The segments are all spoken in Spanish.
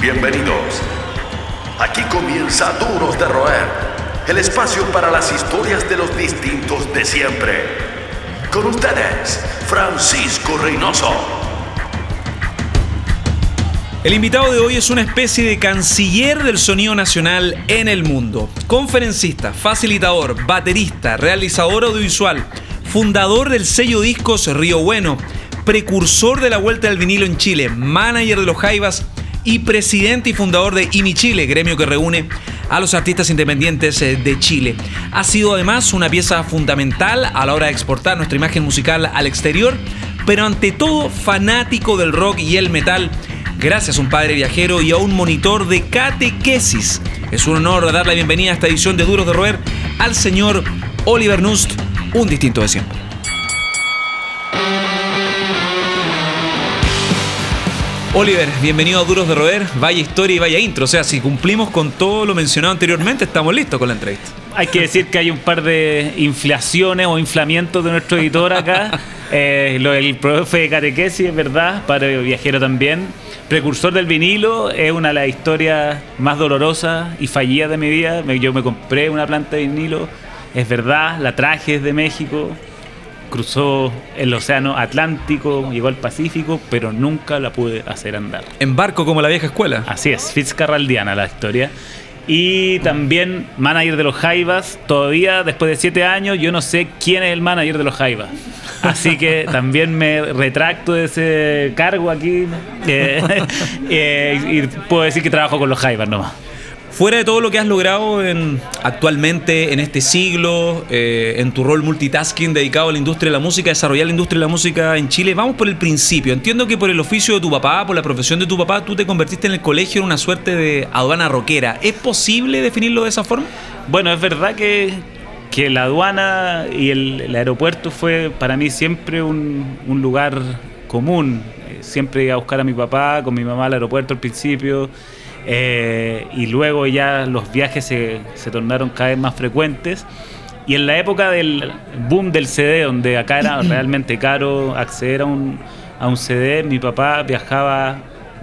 Bienvenidos. Aquí comienza Duros de Roer, el espacio para las historias de los distintos de siempre. Con ustedes, Francisco Reynoso. El invitado de hoy es una especie de canciller del sonido nacional en el mundo. Conferencista, facilitador, baterista, realizador audiovisual, fundador del sello discos Río Bueno, precursor de la vuelta del vinilo en Chile, manager de los Jaivas y presidente y fundador de IMI Chile, gremio que reúne a los artistas independientes eh, de Chile. Ha sido además una pieza fundamental a la hora de exportar nuestra imagen musical al exterior, pero ante todo fanático del rock y el metal. Gracias a un padre viajero y a un monitor de catequesis. Es un honor dar la bienvenida a esta edición de Duros de Roer al señor Oliver Nust, un distinto de siempre. Oliver, bienvenido a Duros de Roer, vaya historia y vaya intro. O sea, si cumplimos con todo lo mencionado anteriormente, estamos listos con la entrevista. Hay que decir que hay un par de inflaciones o inflamientos de nuestro editor acá. Eh, lo del profe de catequesis, es verdad, padre viajero también. Precursor del vinilo, es una de las historias más dolorosas y fallidas de mi vida. Yo me compré una planta de vinilo, es verdad, la traje desde México, cruzó el océano Atlántico, llegó al Pacífico, pero nunca la pude hacer andar. En barco como la vieja escuela. Así es, Fitzcarraldiana la historia. Y también manager de los Jaivas. Todavía, después de siete años, yo no sé quién es el manager de los Jaivas. Así que también me retracto de ese cargo aquí. eh, eh, y puedo decir que trabajo con los Jaivas nomás. Fuera de todo lo que has logrado en, actualmente en este siglo, eh, en tu rol multitasking dedicado a la industria de la música, desarrollar la industria de la música en Chile, vamos por el principio. Entiendo que por el oficio de tu papá, por la profesión de tu papá, tú te convertiste en el colegio en una suerte de aduana rockera. ¿Es posible definirlo de esa forma? Bueno, es verdad que, que la aduana y el, aeropuerto fue para mí siempre un, un lugar común. Eh, Siempre iba a buscar a mi papá, con mi mamá al aeropuerto al principio. Eh, y luego ya los viajes se, se tornaron cada vez más frecuentes. Y en la época del boom del CD, donde acá era realmente caro acceder a un, a un CD, mi papá viajaba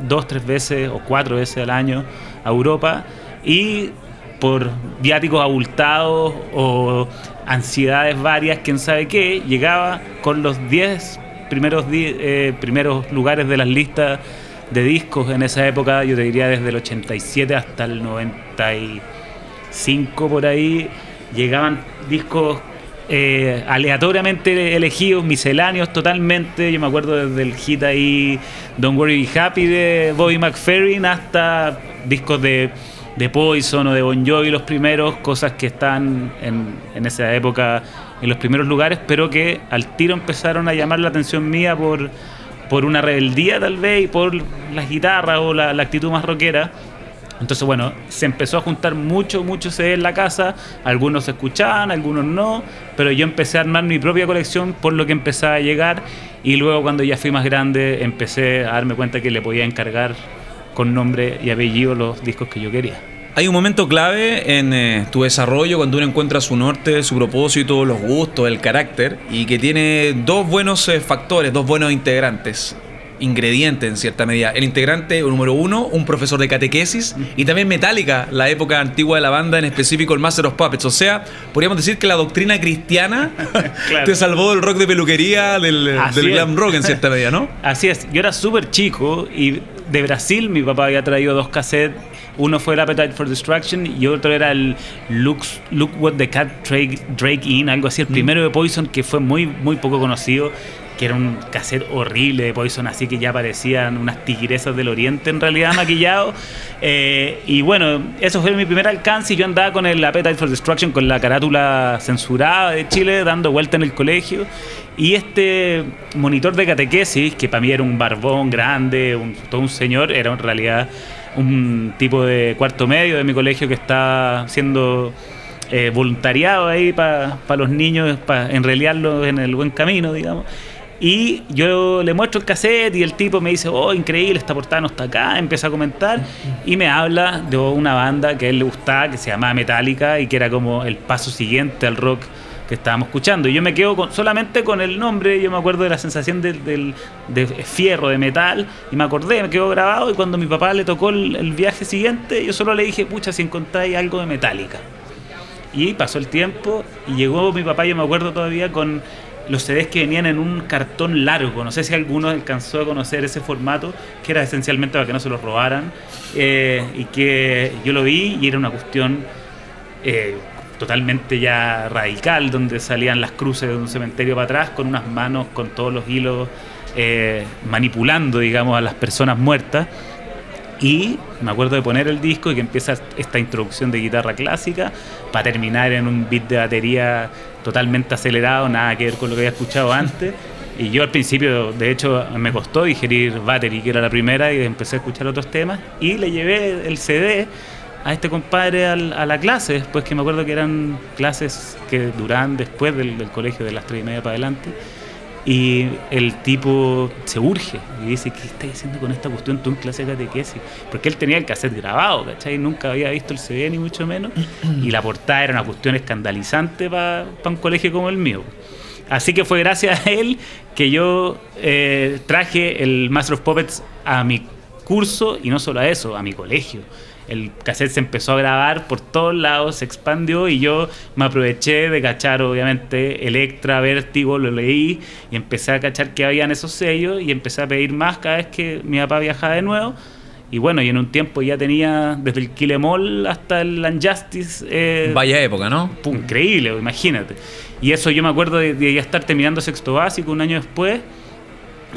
dos, tres veces o cuatro veces al año a Europa y por viáticos abultados o ansiedades varias, quién sabe qué, llegaba con los 10 primeros, eh, primeros lugares de las listas de discos en esa época, yo te diría desde el 87 hasta el 95 por ahí, llegaban discos eh, aleatoriamente elegidos, misceláneos totalmente. Yo me acuerdo desde el hit ahí Don't Worry Be Happy de Bobby McFerrin hasta discos de, de Poison o de Bon Jovi, los primeros, cosas que están en, en esa época en los primeros lugares, pero que al tiro empezaron a llamar la atención mía por, por una rebeldía tal vez y por las guitarras o la, actitud más rockera. Entonces, bueno, se empezó a juntar mucho, mucho CD en la casa. Algunos se escuchaban, algunos no. Pero yo empecé a armar mi propia colección por lo que empezaba a llegar. Y luego, cuando ya fui más grande, empecé a darme cuenta que le podía encargar con nombre y apellido los discos que yo quería. Hay un momento clave en eh, tu desarrollo cuando uno encuentra su norte, su propósito, los gustos, el carácter y que tiene dos buenos eh, factores, dos buenos integrantes, ingredientes en cierta medida. El integrante número uno, un profesor de catequesis y también Metallica, la época antigua de la banda, en específico el Master of Puppets. O sea, podríamos decir que la doctrina cristiana Claro. te salvó del rock de peluquería, del, del glam rock en cierta medida, ¿no? Así es, yo era súper chico y de Brasil mi papá había traído dos cassettes. Uno fue el Appetite for Destruction y otro era el Look, Look What the Cat Drake, Drake In, algo así, el primero de Poison que fue muy, muy poco conocido, que era un cassette horrible de Poison, así que ya parecían unas tigresas del oriente en realidad maquillado. Eh, y bueno, eso fue mi primer alcance y yo andaba con el Appetite for Destruction, con la carátula censurada de Chile, dando vuelta en el colegio. Y este monitor de catequesis, que para mí era un barbón grande, un, todo un señor, era en realidad un tipo de cuarto medio de mi colegio que está siendo eh, voluntariado ahí para los niños, para enreliarlos en el buen camino, digamos. Y yo le muestro el cassette y el tipo me dice, oh, increíble, esta portada no está acá, empieza a comentar y me habla de una banda que a él le gustaba, que se llamaba Metallica y que era como el paso siguiente al rock que estábamos escuchando. Y yo me quedo con, solamente con el nombre, yo me acuerdo de la sensación de, de fierro, de metal, y me acordé, me quedó grabado, y cuando mi papá le tocó el, viaje siguiente, yo solo le dije, pucha, si encontráis algo de Metallica. Y pasó el tiempo, y llegó mi papá, yo me acuerdo todavía, con los CDs que venían en un cartón largo. No sé si alguno alcanzó a conocer ese formato, que era esencialmente para que no se lo robaran. Eh, y que yo lo vi y era una cuestión eh, totalmente ya radical, donde salían las cruces de un cementerio para atrás con unas manos con todos los hilos eh, manipulando, digamos, a las personas muertas. Y me acuerdo de poner el disco y que empieza esta introducción de guitarra clásica para terminar en un beat de batería totalmente acelerado, nada que ver con lo que había escuchado antes. Y yo al principio, de hecho, me costó digerir Battery, que era la primera, y empecé a escuchar otros temas. Y le llevé el CD a este compadre a la clase, después que me acuerdo que eran clases que duran después del, colegio de las tres y media para adelante. Y el tipo se urge y dice, ¿qué estás haciendo con esta cuestión tú en clase de catequesis? Porque él tenía el cassette grabado, ¿cachai? Nunca había visto el CD ni mucho menos. y la portada era una cuestión escandalizante para un colegio como el mío. Así que fue gracias a él que yo eh, traje el Master of Puppets a mi curso y no solo a eso, a mi colegio el cassette se empezó a grabar por todos lados, se expandió y yo me aproveché de cachar obviamente Electra, Vértigo, lo leí y empecé a cachar que habían esos sellos y empecé a pedir más cada vez que mi papá viajaba de nuevo. Y bueno, y en un tiempo ya tenía desde el Kilemol hasta el Unjustice. Eh, Vaya época, ¿no? increíble, imagínate. Y eso yo me acuerdo de, de ya estar terminando sexto básico un año después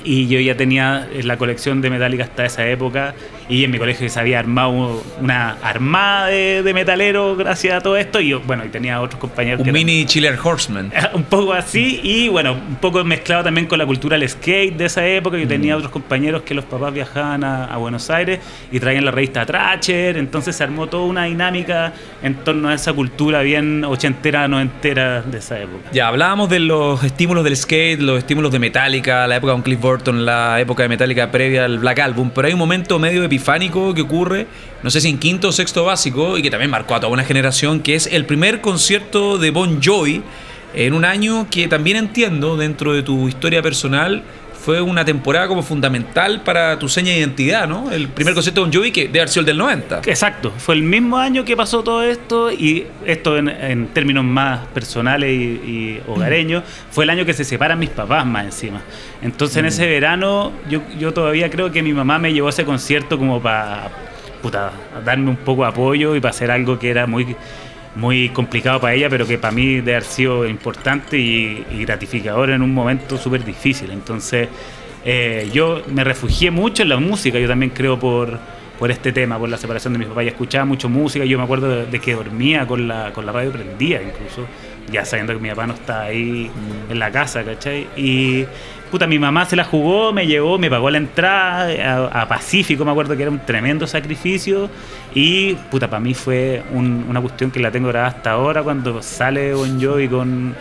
y yo ya tenía la colección de Metallica hasta esa época y en mi colegio se había armado una armada de, metaleros gracias a todo esto y yo, bueno, y tenía otros compañeros. Un mini Chiller Horseman. Un poco así y bueno, un poco mezclado también con la cultura del skate de esa época. Yo tenía mm. otros compañeros que los papás viajaban a, Buenos Aires y traían la revista Tracher, entonces se armó toda una dinámica en torno a esa cultura bien ochentera, noventera de esa época. Ya, hablábamos de los estímulos del skate, los estímulos de Metallica, la época con Cliff Burton, la época de Metallica previa al Black Album, pero hay un momento medio epifánico que ocurre, no sé si en quinto o sexto básico, y que también marcó a toda una generación, que es el primer concierto de Bon Jovi en un año que también entiendo dentro de tu historia personal fue una temporada como fundamental para tu seña de identidad, ¿no? El primer concierto de Bon Jovi que sido el del 90. Exacto, fue el mismo año que pasó todo esto y esto en, términos más personales y, hogareños, fue el año que se separan mis papás más encima. Entonces en mm. ese verano yo, yo todavía creo que mi mamá me llevó a ese concierto como para darme un poco de apoyo y para hacer algo que era muy muy complicado para ella, pero que para mí debe haber sido importante y, gratificador en un momento súper difícil. Entonces, eh, yo me refugié mucho en la música, yo también creo por, por este tema, por la separación de mis papás. y escuchaba mucho música, yo me acuerdo de, que dormía con la, con la radio prendida incluso, ya sabiendo que mi papá no está ahí en la casa, ¿cachai? Y puta, mi mamá se la jugó, me llevó, me pagó la entrada a, Pacífico, me acuerdo que era un tremendo sacrificio. Y, puta, para mí fue una cuestión que la tengo grabada hasta ahora cuando sale Bon Jovi con,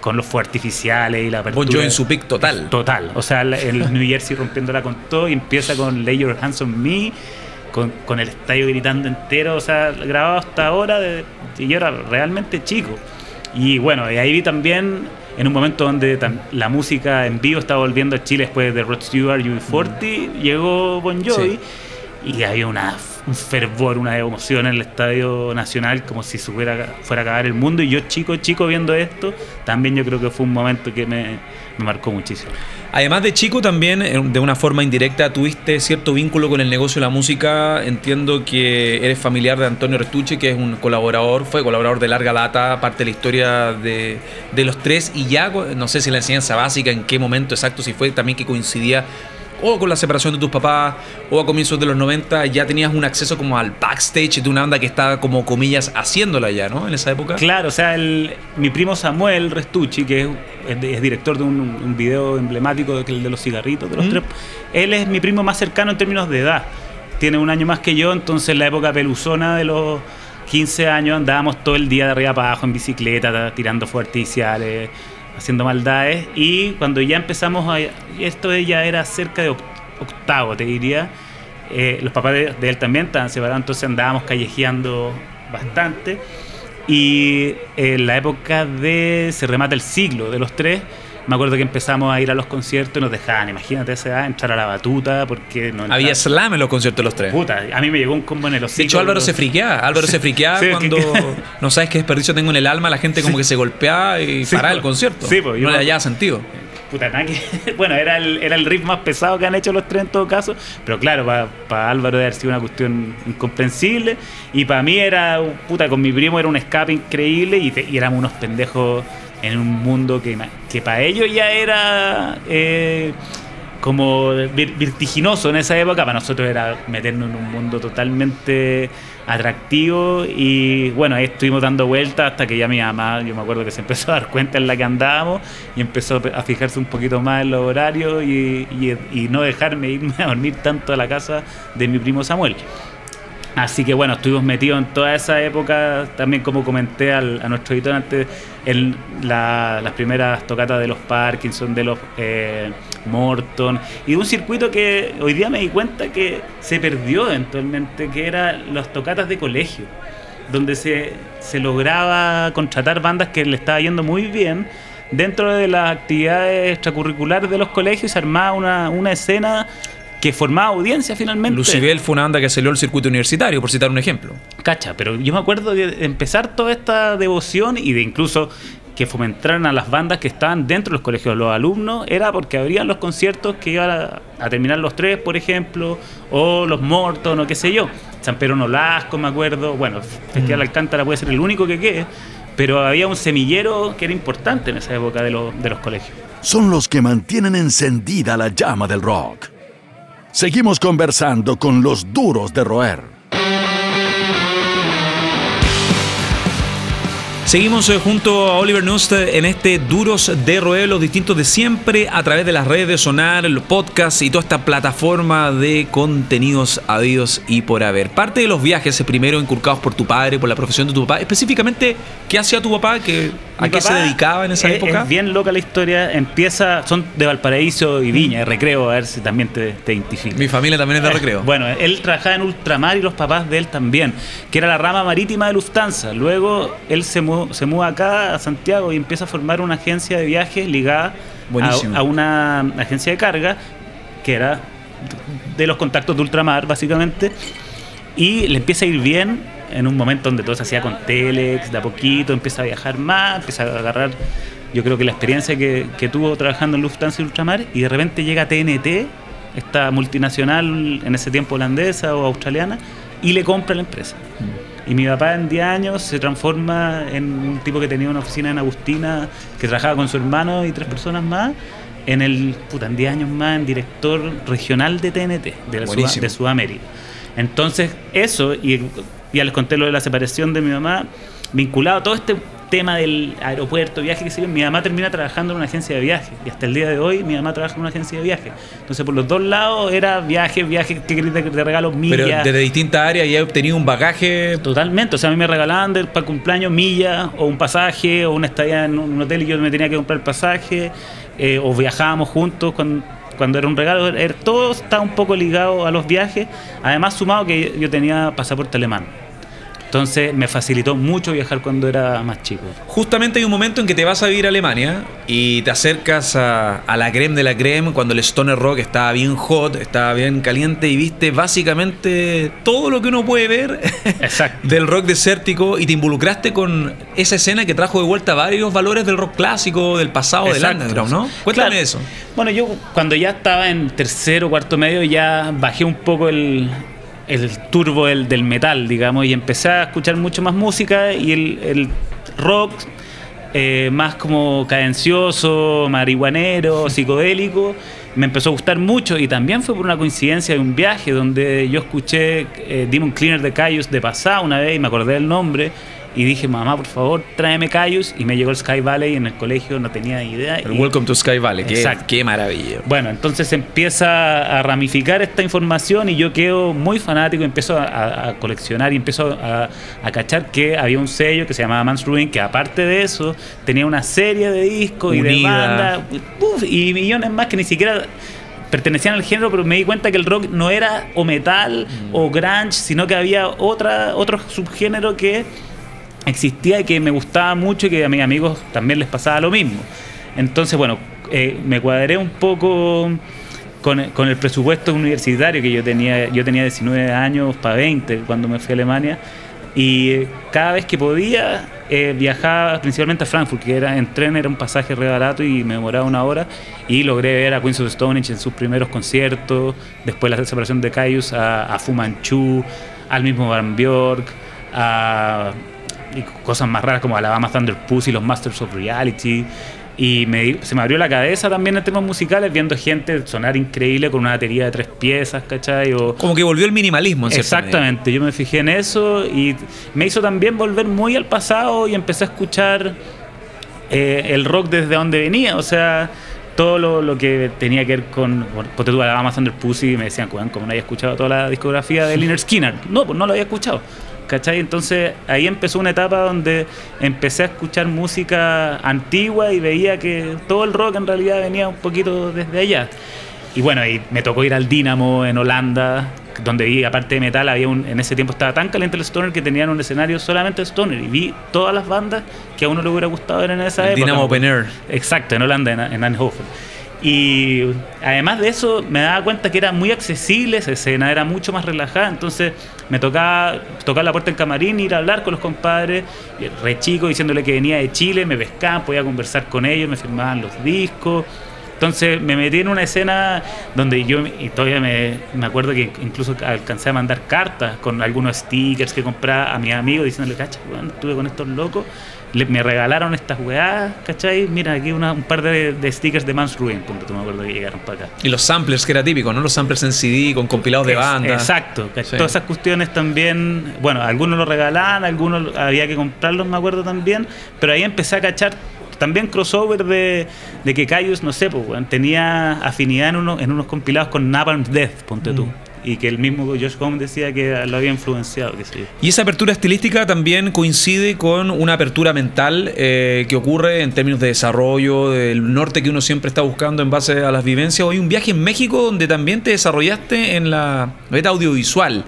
con los fuegos artificiales y la apertura. Bon Jovi en su pick total. Total. O sea, el New Jersey rompiéndola con todo y empieza con Lay Your Hands on Me. Con, con el estadio gritando entero, o sea, grabado hasta ahora, de, y yo era realmente chico. Y bueno, y ahí vi también en un momento donde la música en vivo estaba volviendo a Chile después de Rod Stewart, UB40, mm. llegó Bon Jovi y había una, un fervor, una emoción en el Estadio Nacional como si fuera, fuera a acabar el mundo y yo chico, chico viendo esto, también yo creo que fue un momento que me, marcó muchísimo. Además de chico, también eh, de una forma indirecta tuviste cierto vínculo con el negocio de la música. Entiendo que eres familiar de Antonio Restucci, que es un colaborador, fue colaborador de larga data, parte de la historia de, de los tres. Y ya, no sé si la enseñanza básica, en qué momento exacto, si fue también que coincidía o con la separación de tus papás, o a comienzos de los 90, ya tenías un acceso como al backstage de una banda que estaba como comillas haciéndola ya, ¿no? En esa época. Claro, o sea, el, mi primo Samuel Restucci, que es, director de un, video emblemático de, de los cigarritos, de los tres, él es mi primo más cercano en términos de edad. Tiene un año más que yo, entonces en la época peluzona de los 15 años andábamos todo el día de arriba para abajo en bicicleta, tirando fuerticiales haciendo maldades. Y cuando ya empezamos a. Esto ya era cerca de octavo, te diría. Eh, los papás de, él también estaban separados, entonces andábamos callejeando bastante. Y en la época de se remata el siglo de los tres, me acuerdo que empezamos a ir a los conciertos y nos dejaban, imagínate esa edad, entrar a la batuta porque no Había slam en los conciertos de los tres. Puta, a mí me llegó un combo en el hocico. De hecho, Álvaro se friqueaba. Álvaro se friqueaba Sí, cuando que- no sabes qué desperdicio tengo en el alma, la gente como que se golpeaba y Sí, paraba el concierto. Sí, pues, yo no le hallaba sentido. Puta, nada que- Bueno, era el, era el riff más pesado que han hecho los tres en todo caso. Pero claro, para Álvaro debe haber sido una cuestión incomprensible. Y para mí era, puta, con mi primo era un escape increíble. Y, te- y éramos unos pendejos en un mundo que, que para ellos ya era. eh, como vertiginoso en esa época, para nosotros era meternos en un mundo totalmente atractivo y bueno, ahí estuvimos dando vueltas hasta que ya mi mamá, yo me acuerdo que se empezó a dar cuenta en la que andábamos y empezó a fijarse un poquito más en los horarios y- y no dejarme irme a dormir tanto a la casa de mi primo Samuel. Así que bueno, estuvimos metidos en toda esa época, también como comenté al- a nuestro editor antes, en la- las primeras tocatas de los Parkinson, de los eh, Morton, y un circuito que hoy día me di cuenta que se perdió eventualmente, que era las tocatas de colegio, donde se, se lograba contratar bandas que le estaba yendo muy bien. Dentro de las actividades extracurriculares de los colegios se armaba una, una escena que formaba audiencia finalmente. Lucibel fue una banda que salió al circuito universitario, por citar un ejemplo. Cacha, pero yo me acuerdo de empezar toda esta devoción y de incluso que fomentaran a las bandas que estaban dentro de los colegios, los alumnos, era porque habrían los conciertos que iban a, a terminar los tres, por ejemplo, o los Morton, o qué sé yo. San Pedro Nolasco, me acuerdo. Bueno, Festival Alcántara puede ser el único que quede, pero había un semillero que era importante en esa época de, los- de los colegios. Son los que mantienen encendida la llama del rock. Seguimos conversando con los duros de roer. Seguimos eh, junto a Oliver Nust en este Duros de Roer, los distintos de siempre, a través de las redes de Sonar, el podcast y toda esta plataforma de contenidos habidos y por haber. Parte de los viajes, eh, primero inculcados por tu padre, por la profesión de tu papá, específicamente, ¿qué hacía tu papá? ¿Qué, ¿A Mi qué se dedicaba en esa es, época? Es bien loca la historia. Empieza, son de Valparaíso y Viña, de recreo, a ver si también te, te identificas. Mi familia también es de recreo. Bueno, él trabajaba en Ultramar y los papás de él también, que era la rama marítima de Lufthansa. Luego él se, mu- se muda acá a Santiago y empieza a formar una agencia de viajes ligada a, a una agencia de carga, que era de los contactos de Ultramar, básicamente. Y le empieza a ir bien en un momento donde todo se hacía con Telex, de a poquito, empieza a viajar más, empieza a agarrar, yo creo que la experiencia que, que tuvo trabajando en Lufthansa y Ultramar, y de repente llega TNT, esta multinacional en ese tiempo holandesa o australiana, y le compra la empresa. Y mi papá en 10 años se transforma en un tipo que tenía una oficina en Agustina, que trabajaba con su hermano y tres personas más, en el, puta, en 10 años más, en director regional de TNT, de, la Sud- de Sudamérica. Entonces, eso, y ya les conté lo de la separación de mi mamá, vinculado a todo este tema del aeropuerto, viaje, que yo, mi mamá termina trabajando en una agencia de viajes. Y hasta el día de hoy mi mamá trabaja en una agencia de viajes. Entonces, por los dos lados era viajes, viajes, que de, de regalos, Pero millas. desde distintas áreas ya he obtenido un bagaje. Totalmente, o sea, a mí me regalaban del, para el cumpleaños millas o un pasaje o una estadía en un hotel y yo me tenía que comprar el pasaje eh, o viajábamos juntos cuando, cuando era un regalo, era- todo estaba un poco ligado a los viajes, además sumado que yo tenía pasaporte alemán. Entonces me facilitó mucho viajar cuando era más chico. Justamente hay un momento en que te vas a vivir a Alemania y te acercas a, a la creme de la creme cuando el stoner rock estaba bien hot, estaba bien caliente y viste básicamente todo lo que uno puede ver del rock desértico y te involucraste con esa escena que trajo de vuelta varios valores del rock clásico, del pasado, del Exacto. underground, ¿no? Cuéntame Claro. eso. Bueno, yo cuando ya estaba en tercero cuarto medio ya bajé un poco el, el turbo del, del metal, digamos, y empecé a escuchar mucho más música y el, el rock eh, más como cadencioso, marihuanero, psicodélico, me empezó a gustar mucho y también fue por una coincidencia de un viaje donde yo escuché eh, Demon Cleaner de Cayus de pasada una vez y me acordé del nombre. Y dije, mamá, por favor, tráeme Cayus. Y me llegó el Sky Valley en el colegio, no tenía idea. El y- Welcome to Sky Valley, qué, Exacto. qué maravilla. bueno, entonces empieza a ramificar esta información y yo quedo muy fanático, empiezo a, a coleccionar y empiezo a, a cachar que había un sello que se llamaba Man's Ruin, que aparte de eso tenía una serie de discos y de Unida. bandas y millones más que ni siquiera pertenecían al género, pero me di cuenta que el rock no era o metal Mm. o grunge, sino que había otra, otro subgénero que existía y que me gustaba mucho y que a mis amigos también les pasaba lo mismo. Entonces, bueno, eh, me cuadré un poco con, el presupuesto universitario que yo tenía. Yo tenía 19 años para 20 cuando me fui a Alemania y cada vez que podía eh, viajaba principalmente a Frankfurt, que era en tren era un pasaje re barato y me demoraba una hora. Y logré ver a Queens of Stonehenge en sus primeros conciertos, después la separación de Caius, a, a Fu Manchu, al mismo Van Bjork, a y cosas más raras como Alabama Thunder Pussy, los Masters of Reality. Y me, se me abrió la cabeza también en temas musicales, viendo gente sonar increíble con una batería de tres piezas, ¿cachai? O, Como que volvió el minimalismo, en Exactamente, yo me fijé en eso y me hizo también volver muy al pasado y empecé a escuchar eh, el rock desde donde venía, o sea, todo lo, lo que tenía que ver con. Porque tú Alabama Thunder Pussy y me decían, como no había escuchado toda la discografía de Liner Skinner. No, pues no lo había escuchado. ¿Cachai? Entonces ahí empezó una etapa donde empecé a escuchar música antigua y veía que todo el rock en realidad venía un poquito desde allá. Y bueno, y me tocó ir al Dynamo en Holanda, donde vi, aparte de metal, había un, en ese tiempo estaba tan caliente el Stoner que tenían un escenario solamente de Stoner. Y vi todas las bandas que a uno le hubiera gustado ver en esa el época. Dynamo Open Air. Exacto, en Holanda, en, en Eindhoven. Y además de eso, me daba cuenta que era muy accesible esa escena, era mucho más relajada. Entonces me tocaba tocar la puerta del camarín, ir a hablar con los compadres, re chico, diciéndole que venía de Chile, me pescaban, podía conversar con ellos, me firmaban los discos. Entonces me metí en una escena donde yo, y todavía me, me, acuerdo que incluso alcancé a mandar cartas con algunos stickers que compraba a mis amigos diciéndole, cacha, bueno, estuve con estos locos, le, me regalaron estas weás, ¿cachai? Mira, aquí una, un par de, de, stickers de Mans Ruin, punto, me acuerdo que llegaron para acá. Y los samplers, que era típico, ¿no? Los samplers en CD con compilados de banda. Exacto, sí. todas esas cuestiones también, bueno, algunos los regalaban, algunos había que comprarlos, me acuerdo también, pero ahí empecé a cachar también crossover de, de que Caius, no sé, pues, tenía afinidad en, uno, en unos compilados con Napalm Death, ponte tú. Y que el mismo Josh Home decía que lo había influenciado. Que sí. Y esa apertura estilística también coincide con una apertura mental eh, que ocurre en términos de desarrollo, del norte que uno siempre está buscando en base a las vivencias. Hoy un viaje en México donde también te desarrollaste en la beta audiovisual.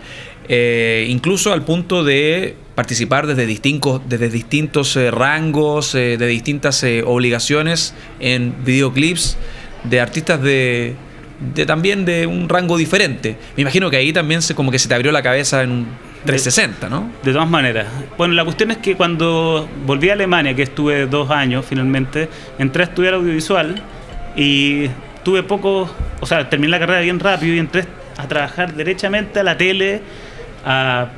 Eh, incluso al punto de participar desde distintos, desde distintos eh, rangos, de distintas obligaciones en videoclips de artistas de, de, también de un rango diferente. Me imagino que ahí también se, como que se te abrió la cabeza en un 360, ¿no? De todas maneras. Bueno, la cuestión es que cuando volví a Alemania, que estuve dos años finalmente, entré a estudiar audiovisual y tuve poco, o sea, terminé la carrera bien rápido y entré a trabajar derechamente a la tele, a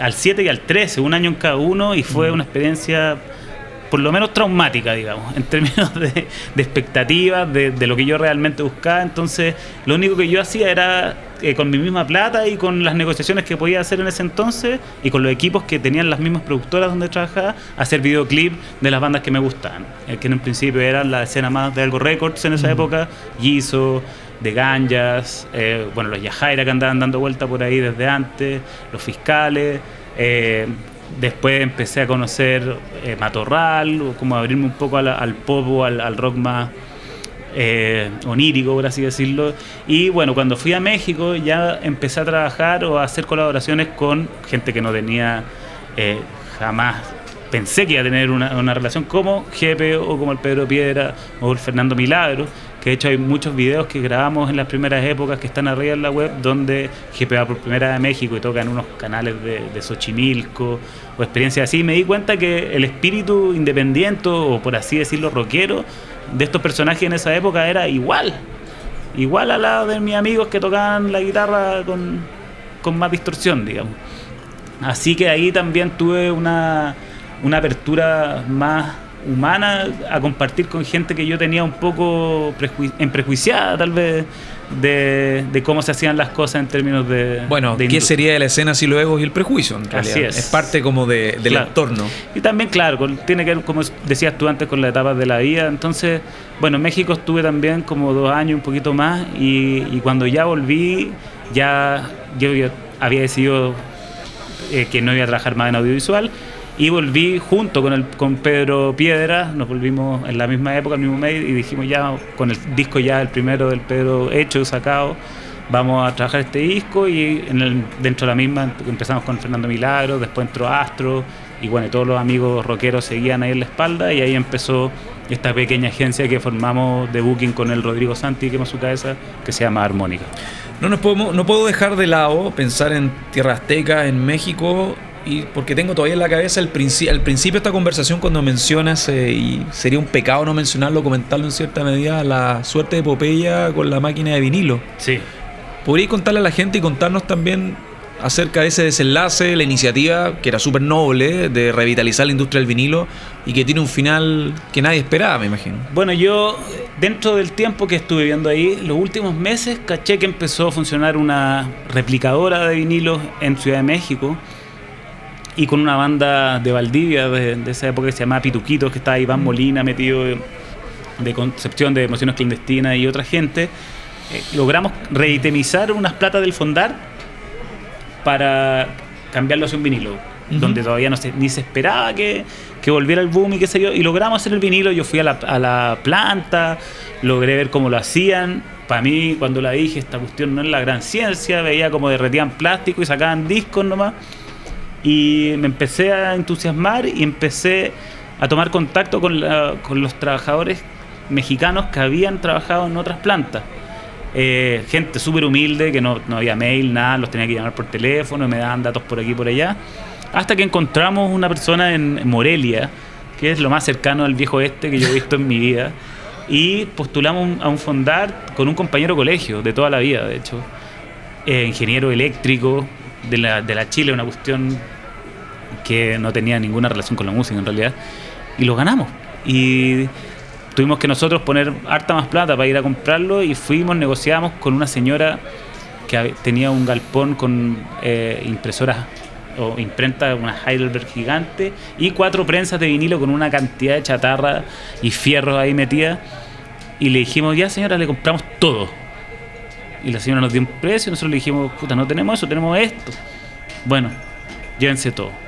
al 7 y al 13, un año en cada uno, y fue una experiencia por lo menos traumática, digamos, en términos de, de expectativas, de, de, lo que yo realmente buscaba. Entonces, lo único que yo hacía era, eh, con mi misma plata y con las negociaciones que podía hacer en ese entonces, y con los equipos que tenían las mismas productoras donde trabajaba, hacer videoclip de las bandas que me gustaban, eh, que en un principio eran la escena más de Algo Records en esa mm. época, Gizo, de Ganjas, eh, bueno, los Yajaira que andaban dando vuelta por ahí desde antes, los fiscales. Eh, después empecé a conocer eh, Matorral, como abrirme un poco al, al pop o al, rock más eh, onírico, por así decirlo. Y bueno, cuando fui a México ya empecé a trabajar o a hacer colaboraciones con gente que no tenía jamás pensé que iba a tener una, una, relación como Jepe o como el Pedro Piedra o el Fernando Milagro, que de hecho hay muchos videos que grabamos en las primeras épocas que están arriba en la web donde va por primera a México y toca en unos canales de, de Xochimilco o experiencias así. Me di cuenta que el espíritu independiente o por así decirlo rockero de estos personajes en esa época era igual. Igual a la de mis amigos que tocaban la guitarra con, con más distorsión, digamos. Así que ahí también tuve una, una apertura más humana a compartir con gente que yo tenía un poco en prejuiciada tal vez de, de, cómo se hacían las cosas en términos de bueno de qué sería de la escena si luego y el prejuicio en realidad. Así es. es parte como de, del Claro. entorno y también claro con- tiene que ver como decías tú antes con las etapas de la vida entonces bueno en México estuve también como dos años un poquito más y, y cuando ya volví ya yo, yo había decidido eh, que no iba a trabajar más en audiovisual y volví junto con el con Pedro Piedra, nos volvimos en la misma época, el mismo mes, y dijimos ya con el disco ya el primero del Pedro hecho, sacado, vamos a trabajar este disco y dentro de la misma empezamos con Fernando Milagro, después entró Astro y bueno, todos los amigos rockeros seguían ahí en la espalda y ahí empezó esta pequeña agencia que formamos de booking con el Rodrigo Santi, que es su cabeza, que se llama Armónica. No, nos podemos, no puedo dejar de lado pensar en Tierra Azteca, en México, y porque tengo todavía en la cabeza el, principio al principio de esta conversación cuando mencionas, eh, y sería un pecado no mencionarlo, comentarlo en cierta medida, la suerte de Popeya con la máquina de vinilo. Sí. ¿Podríais contarle a la gente y contarnos también acerca de ese desenlace, la iniciativa, que era súper noble, de revitalizar la industria del vinilo y que tiene un final que nadie esperaba, me imagino. Bueno, yo, dentro del tiempo que estuve viendo ahí, los últimos meses, caché que empezó a funcionar una replicadora de vinilos en Ciudad de México y con una banda de Valdivia de, esa época que se llamaba Pituquitos, que estaba Iván mm. Molina metido de, Concepción de Emociones Clandestinas y otra gente. Eh, logramos reitemizar unas platas del fondar para cambiarlo hacia un vinilo, donde todavía no se, ni se esperaba que, que, volviera el boom y qué sé yo, y logramos hacer el vinilo, yo fui a la, a la planta, logré ver cómo lo hacían, para mí cuando la dije, esta cuestión no es la gran ciencia, veía como derretían plástico y sacaban discos nomás, y me empecé a entusiasmar y empecé a tomar contacto con, con los trabajadores mexicanos que habían trabajado en otras plantas eh, gente súper humilde, que no, había mail, nada, los tenía que llamar por teléfono, me daban datos por aquí y por allá. Hasta que encontramos una persona en Morelia, que es lo más cercano al viejo este que yo he visto en mi vida, y postulamos a un fondar con un compañero colegio de toda la vida, de hecho, eh, ingeniero eléctrico de la, de la Chile, una cuestión que no tenía ninguna relación con la música en realidad, y lo ganamos. Y tuvimos que nosotros poner harta más plata para ir a comprarlo y fuimos, negociamos con una señora que tenía un galpón con eh, impresoras o imprenta, una Heidelberg gigante y cuatro prensas de vinilo con una cantidad de chatarra y fierros ahí metida. Y le dijimos, ya señora, le compramos todo. Y la señora nos dio un precio y nosotros le dijimos, puta, no tenemos eso, tenemos esto. Bueno, llévense todo.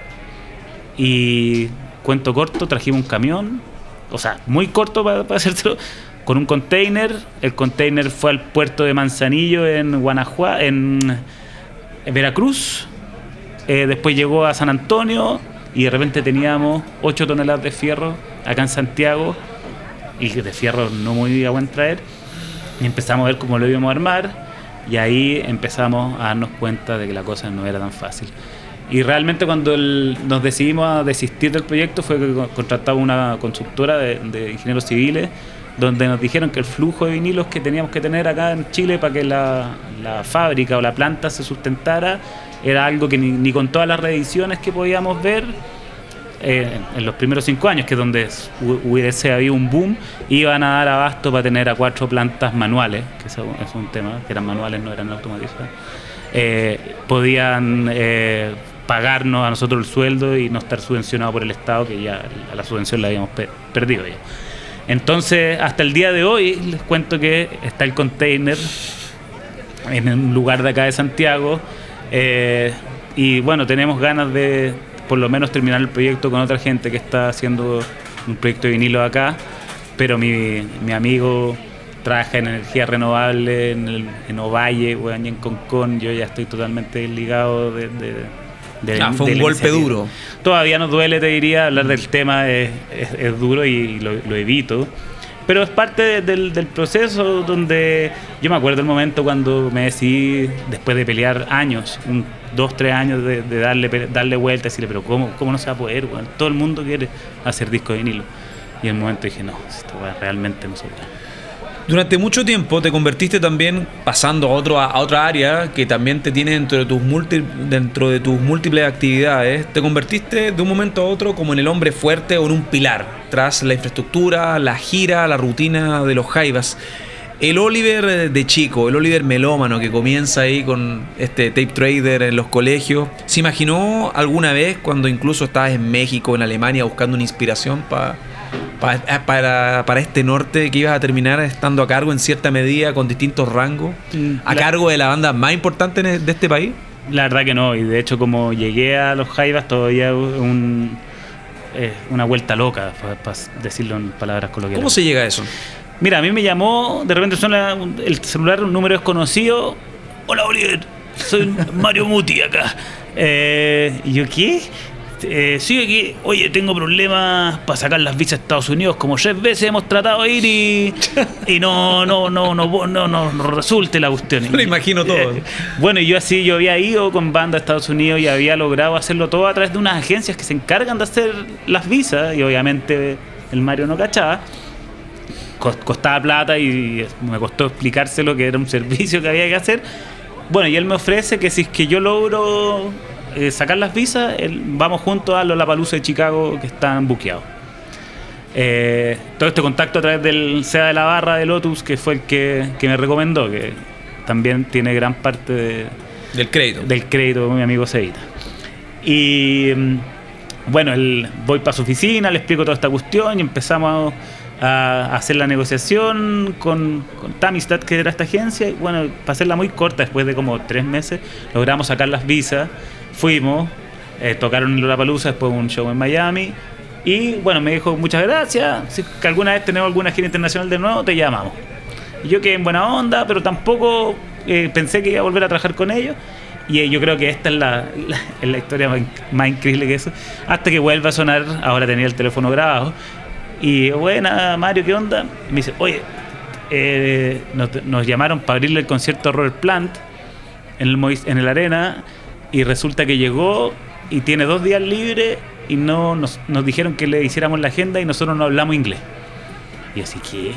Y cuento corto, trajimos un camión, o sea, muy corto para, para con un container. El container fue al puerto de Manzanillo en Guanajuato, en, Veracruz. Eh, después llegó a San Antonio y de repente teníamos 8 toneladas de fierro acá en Santiago y de fierro no muy a buen traer. Y empezamos a ver cómo lo íbamos a armar y ahí empezamos a darnos cuenta de que la cosa no era tan fácil. Y realmente cuando nos decidimos a desistir del proyecto fue que contratamos una constructora de, ingenieros civiles donde nos dijeron que el flujo de vinilos que teníamos que tener acá en Chile para que la, fábrica o la planta se sustentara era algo que ni, con todas las reediciones que podíamos ver eh, en los primeros cinco años, que es donde hubiese habido un boom, iban a dar abasto para tener a cuatro plantas manuales, que es un tema, que eran manuales, no eran automatizadas. Eh, podían eh, pagarnos a nosotros el sueldo y no estar subvencionado por el Estado, que ya la subvención la habíamos perdido ya. Entonces, hasta el día de hoy les cuento que está el container en un lugar de acá de Santiago eh, y bueno, tenemos ganas de por lo menos terminar el proyecto con otra gente que está haciendo un proyecto de vinilo acá, pero mi, mi amigo trabaja en energía renovable en, el, en Ovalle, en Concón, yo ya estoy totalmente ligado de ah, fue un golpe duro. Todavía nos duele, te diría, hablar del tema es, duro y lo, evito. Pero es parte del, proceso donde yo me acuerdo el momento cuando me decidí, después de pelear años, un, dos, tres años de, darle, darle vuelta decirle, pero ¿cómo, cómo no se va a poder? todo el mundo quiere hacer disco de vinilo. Y en el momento dije, no, esto realmente no se puede. Durante mucho tiempo te convertiste también, pasando a, otro, a otra área que también te tiene dentro de, tus dentro de tus múltiples actividades, te convertiste de un momento a otro como en el hombre fuerte o en un pilar, tras la infraestructura, la gira, la rutina de los Jaivas. El Oliver de chico, el Oliver melómano que comienza ahí con este tape trader en los colegios, ¿se imaginó alguna vez cuando incluso estabas en México, en Alemania, buscando una inspiración para eh, para, para, este norte que ibas a terminar estando a cargo en cierta medida con distintos rangos, mm, a cargo de la banda más importante de este país? La verdad que no, y de hecho como llegué a los Jaivas todavía un, eh, una vuelta loca, para, decirlo en palabras coloquiales. ¿Cómo se llega a eso? Mira, a mí me llamó, de repente suena el celular, un número desconocido. Hola Oliver, soy Mario Muti acá. Eh, ¿Y yo qué? Eh, sí, aquí, oye, tengo problemas para sacar las visas a Estados Unidos. Como tres veces hemos tratado de ir y, y no, no, no, no, no, no, no resulte la cuestión. Lo imagino todo. Eh, bueno, y yo así, yo había ido con banda a Estados Unidos y había logrado hacerlo todo a través de unas agencias que se encargan de hacer las visas y obviamente el Mario no cachaba. Cos- Costaba plata y me costó explicárselo que era un servicio que había que hacer. Bueno, y él me ofrece que si es que yo logro eh, sacar las visas, vamos juntos a Lollapalooza de Chicago que están buqueados. Eh, todo este contacto a través del SEA de la Barra de Lotus, que fue el que, que me recomendó, que también tiene gran parte de, Del crédito. del crédito mi amigo Cevita. Y mm, bueno, el, voy para su oficina, le explico toda esta cuestión y empezamos a, a hacer la negociación con, con Tamistad, que era esta agencia. Y bueno, para hacerla muy corta, después de como tres meses, logramos sacar las visas, fuimos, eh, tocaron en Lollapalooza, después un show en Miami. Y bueno, me dijo muchas gracias, si que alguna vez tenemos alguna gira internacional de nuevo, te llamamos. Y yo quedé en buena onda, pero tampoco eh, pensé que iba a volver a trabajar con ellos. Y eh, yo creo que esta es la, es la historia más, inc- más increíble que eso. Hasta que vuelva a sonar, ahora tenía el teléfono grabado. Y buena, Mario, ¿qué onda? Me dice, oye, nos, nos llamaron para abrirle el concierto a Robert Plant en el, en el Arena. Y resulta que llegó y tiene dos días libres y no nos, nos dijeron que le hiciéramos la agenda y nosotros no hablamos inglés. Y así, ¿qué?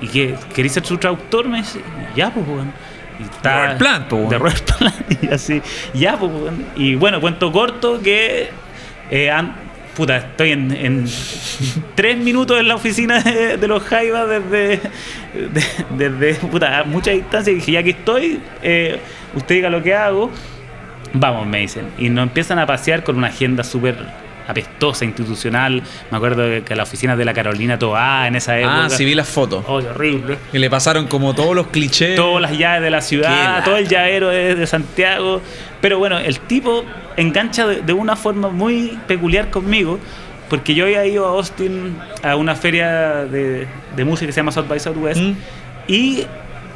¿Y qué? ¿Queréis ser su traductor? Me dice, ya, pues, weón. Y está- Plant, po, weón. De. Y así, ya, pues, weón. Y bueno, cuento corto que. eh, an- puta, estoy en, en tres minutos en la oficina de, de los Jaivas desde, de- desde puta, a mucha distancia. Y dije, ya que estoy, eh, usted diga lo que hago. Vamos, me dicen. Y nos empiezan a pasear con una agenda súper apestosa, institucional. Me acuerdo que a la oficina de la Carolina Toá en esa época. Ah, sí vi las fotos. Oh, horrible. Y le pasaron como todos los clichés. Todas las llaves de la ciudad, todo el llavero de, de Santiago. Pero bueno, el tipo engancha de, de una forma muy peculiar conmigo. Porque yo había ido a Austin a una feria de, de música que se llama South by Southwest. Mm. Y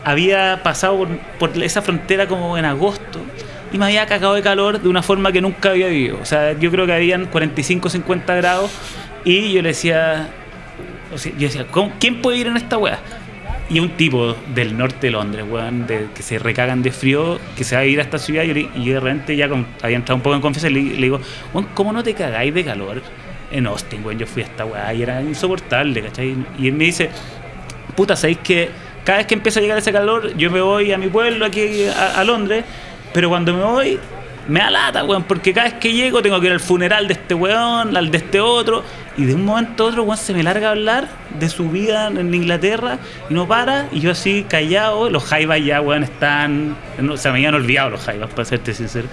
había pasado por, por esa frontera como en agosto y me había cagado de calor de una forma que nunca había vivido. O sea, yo creo que habían 45, 50 grados y yo le decía, o sea, yo decía, ¿cómo- ¿quién puede ir en esta weá? Y un tipo del norte de Londres, weón, de, que se recagan de frío, que se va a ir a esta ciudad y, yo y de repente ya con- había entrado un poco en confianza y le, le digo, weón, ¿cómo no te cagáis de calor en Austin, weón? Yo fui a esta weá y era insoportable, ¿cachai? Y él me dice, puta, ¿sabéis que cada vez que empieza a llegar ese calor, yo me voy a mi pueblo aquí a, a Londres, pero cuando me voy, me da lata, weón, porque cada vez que llego tengo que ir al funeral de este weón, al de este otro, y de un momento a otro, weón, se me larga a hablar de su vida en Inglaterra y no para, y yo así callado, los jaivas ya, weón, están, no, se me habían olvidado los jaivas, para serte sincero.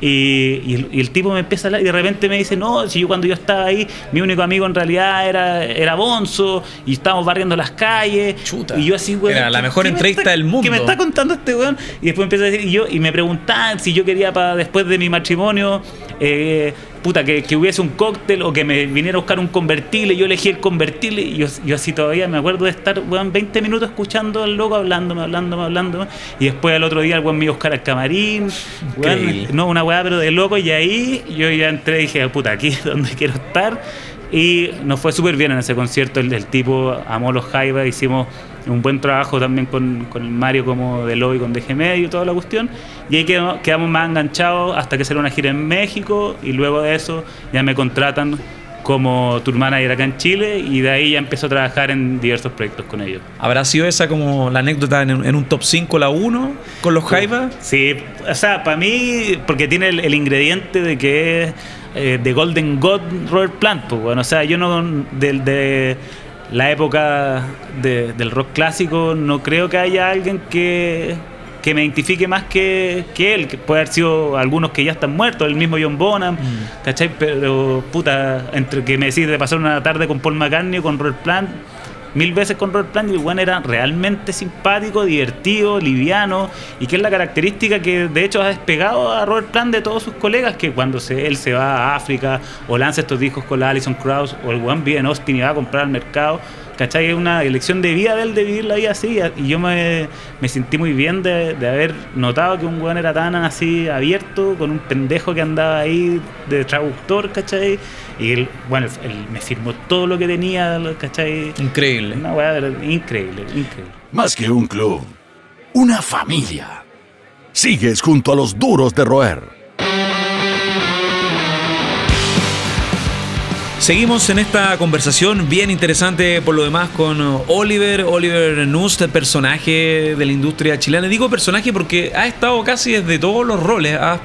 Y, y el, y el tipo me empieza a hablar y de repente me dice, no, si yo cuando yo estaba ahí, mi único amigo en realidad era, era Bonzo y estábamos barriendo las calles. Chuta. Y yo así, weón. Era la ¿qué- mejor entrevista está- del mundo. Que me está contando este weón. Y después empieza a decir, y yo, y me preguntaban si yo quería para después de mi matrimonio, eh, puta, que, que hubiese un cóctel o que me viniera a buscar un convertible. Yo elegí el convertible y yo, yo así todavía me acuerdo de estar, weón, 20 minutos escuchando al loco hablándome, hablándome, hablándome. Y después al otro día el weón me iba a buscar al camarín. weón, no, una weá, pero de loco. Y ahí yo ya entré y dije, puta, aquí es donde quiero estar. Y nos fue súper bien en ese concierto. El, el tipo amó los Jaivas. Hicimos un buen trabajo también con, con Mario como de lobby con DG Medio y toda la cuestión. Y ahí quedamos, quedamos más enganchados hasta que salió una gira en México. Y luego de eso ya me contratan como tour manager acá en Chile. Y de ahí ya empezó a trabajar en diversos proyectos con ellos. ¿Habrá sido esa como la anécdota en, en un top 5 la 1 con los Jaivas? Sí, o sea, para mí, porque tiene el, el ingrediente de que es eh, de Golden God Robert Plant, pues, bueno, o sea, yo no, del de la época de- del rock clásico, no creo que haya alguien que, que me identifique más que, que él, que puede haber sido algunos que ya están muertos, el mismo John Bonham, ¿cachai? Pero, puta, entre que me decís de pasar una tarde con Paul McCartney o con Robert Plant, mil veces con Robert Plant y el weón era realmente simpático, divertido, liviano y que es la característica que de hecho ha despegado a Robert Plant de todos sus colegas que cuando se, él se va a África o lanza estos discos con la Alison Krauss o el weón vive en Austin y va a comprar al mercado ¿cachai? Es una elección de vida de él de vivir la vida así. Y yo me, me sentí muy bien de, de, haber notado que un weón era tan así abierto, con un pendejo que andaba ahí de traductor, ¿cachai? Y él, bueno, él me firmó todo lo que tenía, ¿cachai? Increíble. Una weá increíble, increíble. Más que un club, una familia. Sigues junto a los duros de roer. Seguimos en esta conversación bien interesante por lo demás con Oliver, Oliver Nust, personaje de la industria chilena. Digo personaje porque ha estado casi desde todos los roles, ha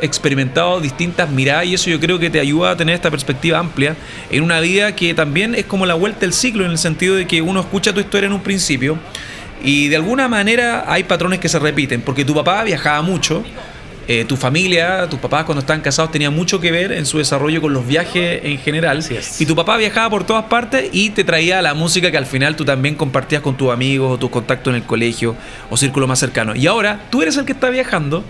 experimentado distintas miradas y eso yo creo que te ayuda a tener esta perspectiva amplia en una vida que también es como la vuelta del ciclo en el sentido de que uno escucha tu historia en un principio y de alguna manera hay patrones que se repiten, porque tu papá viajaba mucho, eh, tu familia, tus papás cuando estaban casados tenían mucho que ver en su desarrollo con los viajes en general. Y tu papá viajaba por todas partes y te traía la música que al final tú también compartías con tus amigos o tus contactos en el colegio o círculo más cercano. Y ahora tú eres el que está viajando,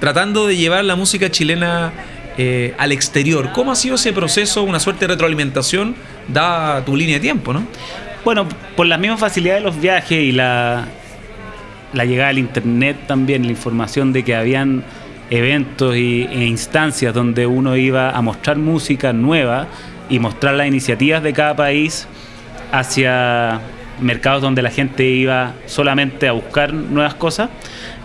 tratando de llevar la música chilena eh, al exterior. ¿Cómo ha sido ese proceso, una suerte de retroalimentación, da tu línea de tiempo, no? Bueno, por la misma facilidad de los viajes y la, la llegada al internet también, la información de que habían eventos y, e instancias donde uno iba a mostrar música nueva y mostrar las iniciativas de cada país hacia mercados donde la gente iba solamente a buscar nuevas cosas,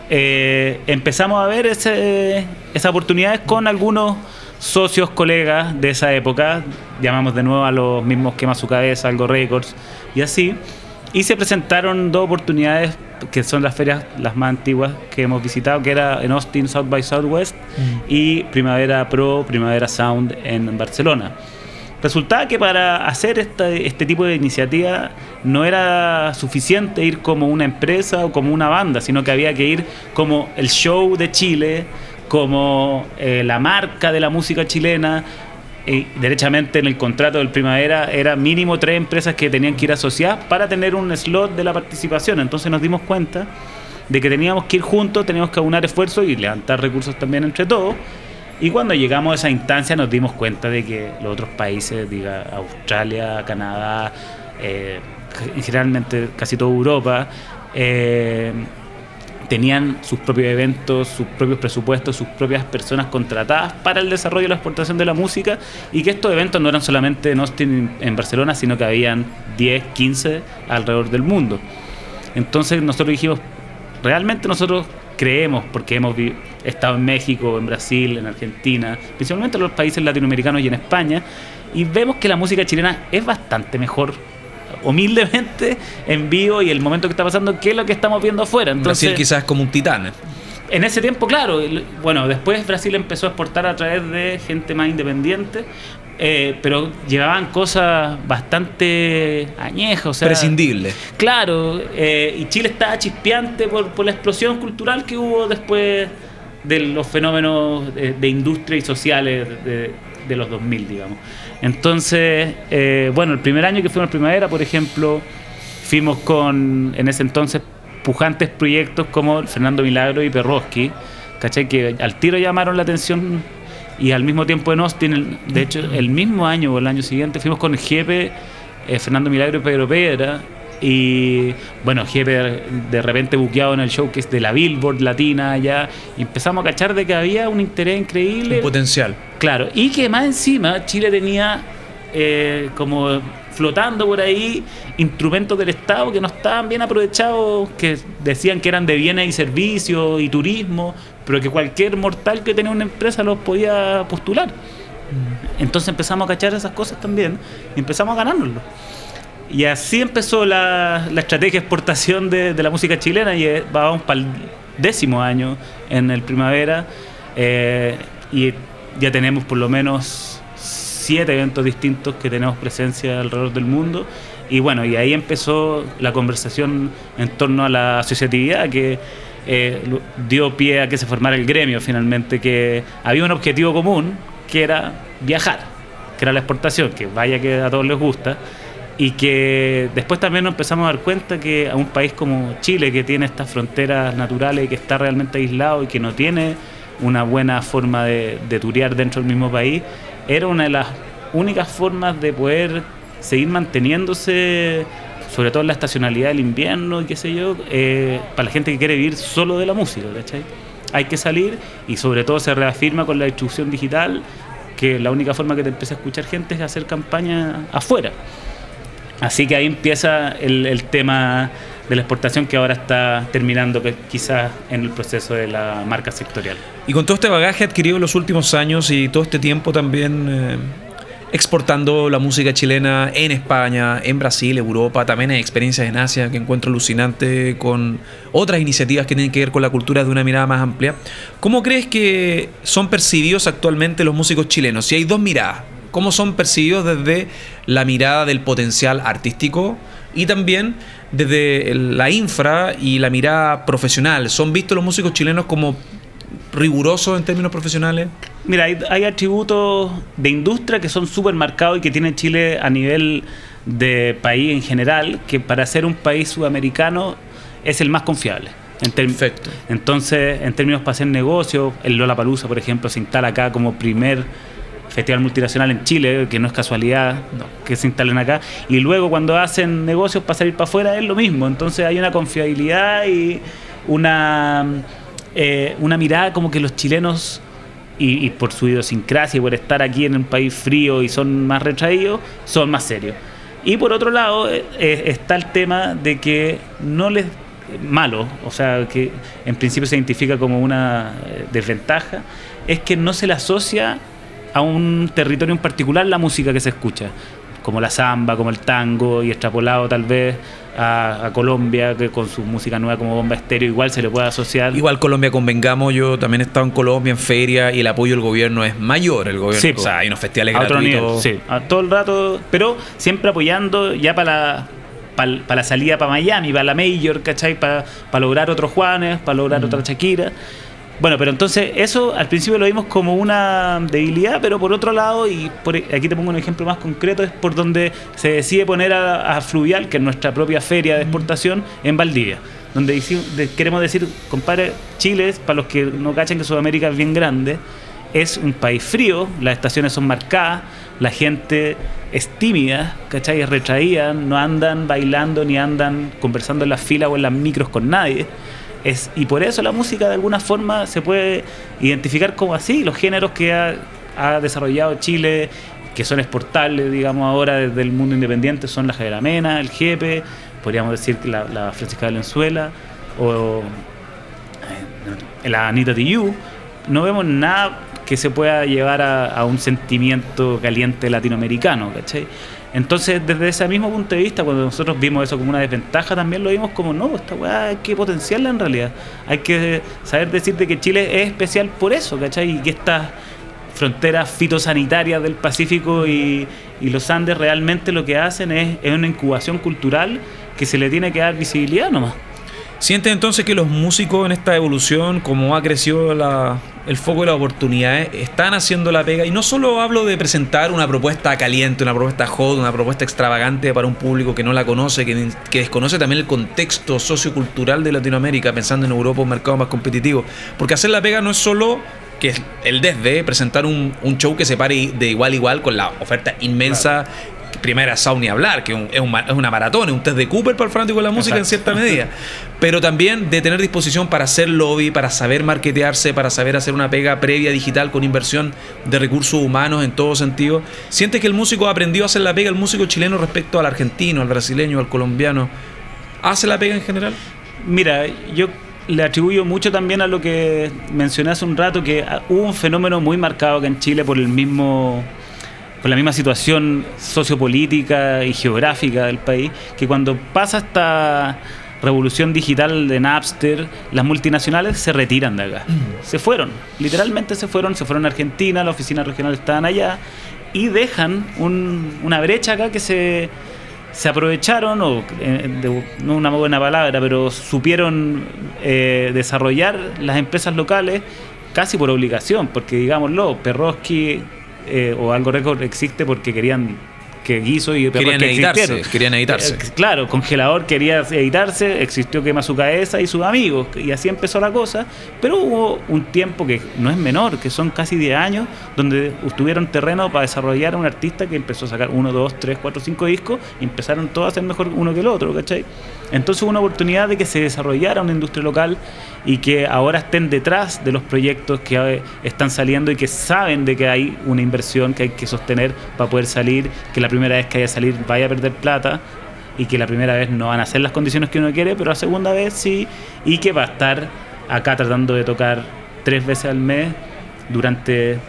eh, empezamos a ver ese, esas oportunidades con algunos socios, colegas de esa época, llamamos de nuevo a los mismos Quema Su Cabeza, Algo Records y así, y se presentaron dos oportunidades que son las ferias las más antiguas que hemos visitado, que era en Austin, South by Southwest, mm. y Primavera Pro, Primavera Sound en Barcelona. Resultaba que para hacer este tipo de iniciativa no era suficiente ir como una empresa o como una banda, sino que había que ir como el show de Chile, como eh, la marca de la música chilena, y derechamente en el contrato del Primavera era mínimo tres empresas que tenían que ir asociadas para tener un slot de la participación. Entonces nos dimos cuenta de que teníamos que ir juntos, teníamos que aunar esfuerzos y levantar recursos también entre todos. Y cuando llegamos a esa instancia nos dimos cuenta de que los otros países, diga Australia, Canadá, eh, generalmente casi toda Europa, eh, tenían sus propios eventos, sus propios presupuestos, sus propias personas contratadas para el desarrollo y la exportación de la música y que estos eventos no eran solamente en Austin, en Barcelona, sino que habían 10, 15 alrededor del mundo. Entonces nosotros dijimos, realmente nosotros creemos, porque hemos estado en México, en Brasil, en Argentina, principalmente en los países latinoamericanos y en España, y vemos que la música chilena es bastante mejor humildemente en vivo y el momento que está pasando, qué es lo que estamos viendo afuera. Entonces, Brasil quizás como un titán. En ese tiempo, claro. Bueno, después Brasil empezó a exportar a través de gente más independiente, eh, pero llevaban cosas bastante añejas. O sea, Prescindible. Claro, eh, y Chile estaba chispeante por, por, la explosión cultural que hubo después de los fenómenos de, industria y sociales de, de los 2000, digamos. Entonces, eh, bueno, el primer año que fuimos a primavera, por ejemplo, fuimos con, en ese entonces, pujantes proyectos como Fernando Milagro y Perroski, ¿cachai? Que al tiro llamaron la atención y al mismo tiempo en Austin, de hecho, el mismo año o el año siguiente, fuimos con el jefe eh, Fernando Milagro y Pedro Pedra, y bueno, Jefe de repente buqueado en el show que es de la Billboard Latina ya y empezamos a cachar de que había un interés increíble. Un potencial. Claro, y que más encima Chile tenía eh, como flotando por ahí instrumentos del Estado que no estaban bien aprovechados, que decían que eran de bienes y servicios y turismo, pero que cualquier mortal que tenía una empresa los podía postular. Mm. Entonces empezamos a cachar esas cosas también y empezamos a ganárnoslo. Y así empezó la, estrategia de exportación de, la música chilena y eh, vamos para el décimo año en el primavera eh, y ya tenemos por lo menos siete eventos distintos que tenemos presencia alrededor del mundo. Y bueno, y ahí empezó la conversación en torno a la asociatividad que eh, dio pie a que se formara el gremio finalmente, que había un objetivo común que era viajar, que era la exportación, que vaya que a todos les gusta y que después también nos empezamos a dar cuenta que a un país como Chile, que tiene estas fronteras naturales y que está realmente aislado y que no tiene una buena forma de, de turear dentro del mismo país, era una de las únicas formas de poder seguir manteniéndose sobre todo en la estacionalidad del invierno y qué sé yo, eh, para la gente que quiere vivir solo de la música, ¿cachai? Hay que salir y sobre todo se reafirma con la distribución digital que la única forma que te empieza a escuchar gente es hacer campaña afuera. Así que ahí empieza el, tema de la exportación que ahora está terminando quizás en el proceso de la marca sectorial. Y con todo este bagaje adquirido en los últimos años y todo este tiempo también eh, exportando la música chilena en España, en Brasil, Europa, también hay experiencias en Asia que encuentro alucinante con otras iniciativas que tienen que ver con la cultura de una mirada más amplia. ¿Cómo crees que son percibidos actualmente los músicos chilenos? Si hay dos miradas, ¿cómo son percibidos desde la mirada del potencial artístico y también desde la infra y la mirada profesional? ¿Son vistos los músicos chilenos como rigurosos en términos profesionales? Mira, hay, atributos de industria que son súper marcados y que tiene Chile a nivel de país en general, que para ser un país sudamericano es el más confiable. En Perfecto. Entonces, en términos para hacer negocios, el Lollapalooza, por ejemplo, se instala acá como primer festival multinacional en Chile, que no es casualidad que se instalen acá, y luego cuando hacen negocios para salir para afuera es lo mismo, entonces hay una confiabilidad y una, eh, una mirada como que los chilenos y, por su idiosincrasia y por estar aquí en un país frío y son más retraídos, son más serios. Y por otro lado eh, eh, está el tema de que no les malo, o sea, que en principio se identifica como una desventaja, es que no se le asocia a un territorio en particular la música que se escucha como la samba, como el tango, y extrapolado tal vez a, Colombia, que con su música nueva como Bomba Estéreo, igual se le puede asociar. Igual Colombia convengamos, yo también he estado en Colombia en feria y el apoyo del gobierno es mayor, el gobierno, sí, o sea, hay unos festivales a gratuitos. sí, a todo el rato, pero siempre apoyando ya para la, para la salida para Miami, para la Major, ¿cachai? Para, para lograr otros Juanes, para lograr mm. otra Shakira. Bueno, pero entonces eso al principio lo vimos como una debilidad, pero por otro lado, y por, aquí te pongo un ejemplo más concreto, es por donde se decide poner a, Fluvial, que es nuestra propia feria de exportación, en Valdivia. Donde queremos decir, compadre, Chile, para los que no cachen que Sudamérica es bien grande, es un país frío, las estaciones son marcadas, la gente es tímida, ¿cachai? Es retraída, no andan bailando ni andan conversando en las filas o en las micros con nadie y por eso la música de alguna forma se puede identificar como así, los géneros que ha, desarrollado Chile, que son exportables, digamos, ahora desde el mundo independiente, son la Javiera el Jepe, podríamos decir la, la Francisca Valenzuela, o eh, la Anita Tijoux. No vemos nada que se pueda llevar a, a un sentimiento caliente latinoamericano, ¿cachai? Entonces, desde ese mismo punto de vista, cuando nosotros vimos eso como una desventaja, también lo vimos como, no, esta weá hay que potenciarla en realidad. Hay que saber decirte que Chile es especial por eso, ¿cachai? Y que estas fronteras fitosanitarias del Pacífico y, los Andes realmente lo que hacen es, es una incubación cultural que se le tiene que dar visibilidad nomás. ¿Sientes entonces que los músicos en esta evolución, como ha crecido el foco de las oportunidades, están haciendo la pega? Y no solo hablo de presentar una propuesta caliente, una propuesta hot, una propuesta extravagante para un público que no la conoce, que, desconoce también el contexto sociocultural de Latinoamérica, pensando en Europa, un mercado más competitivo. Porque hacer la pega no es solo que es el desde presentar un, show que se pare de igual a igual con la oferta inmensa primera Sound ni hablar, que es, una maratón, es un test de Cooper para el fanático de la música en cierta medida. Pero también de tener disposición para hacer lobby, para saber marketearse, para saber hacer una pega previa digital con inversión de recursos humanos en todo sentido. ¿Sientes que el músico ha aprendido a hacer la pega, el músico chileno respecto al argentino, al brasileño, al colombiano? ¿Hace la pega en general? Mira, yo le atribuyo mucho también a lo que mencioné hace un rato, que hubo un fenómeno muy marcado que en Chile por el mismo con la misma situación sociopolítica y geográfica del país, que cuando pasa esta revolución digital de Napster, las multinacionales se retiran de acá. Mm. Se fueron, literalmente se fueron, se fueron a Argentina, las oficinas regionales estaban allá, y dejan una brecha acá que se, se aprovecharon, o eh, no una buena palabra, pero supieron eh, desarrollar las empresas locales casi por obligación, porque digámoslo, Perroski eh, o algo récord existe porque querían que quiso y Querían que editarse, existieron. querían editarse. Eh, claro, Congelador quería editarse, existió Quema su cabeza y sus amigos, y así empezó la cosa, pero hubo un tiempo que no es menor, que son casi 10 años, donde tuvieron terreno para desarrollar a un artista que empezó a sacar 1, 2, 3, 4, 5 discos y empezaron todos a ser mejor uno que el otro, ¿cachai? Entonces una oportunidad de que se desarrollara una industria local y que ahora estén detrás de los proyectos que eh, están saliendo y que saben de que hay una inversión que hay que sostener para poder salir, que la primera vez que haya a salir vaya a perder plata y que la primera vez no van a ser las condiciones que uno quiere, pero la segunda vez sí, y que va a estar acá tratando de tocar tres veces al mes durante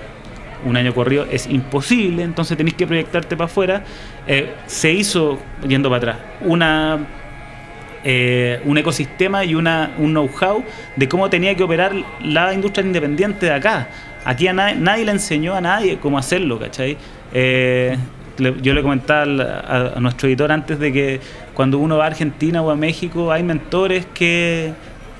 un año corrido es imposible, entonces tenéis que proyectarte para afuera. Eh, se hizo, yendo para atrás, una eh, un ecosistema y una, un know-how de cómo tenía que operar la industria independiente de acá. Aquí a nadie, nadie le enseñó a nadie cómo hacerlo, ¿cachai? Eh, yo le comentaba a, a nuestro editor antes de que cuando uno va a Argentina o a México hay mentores que,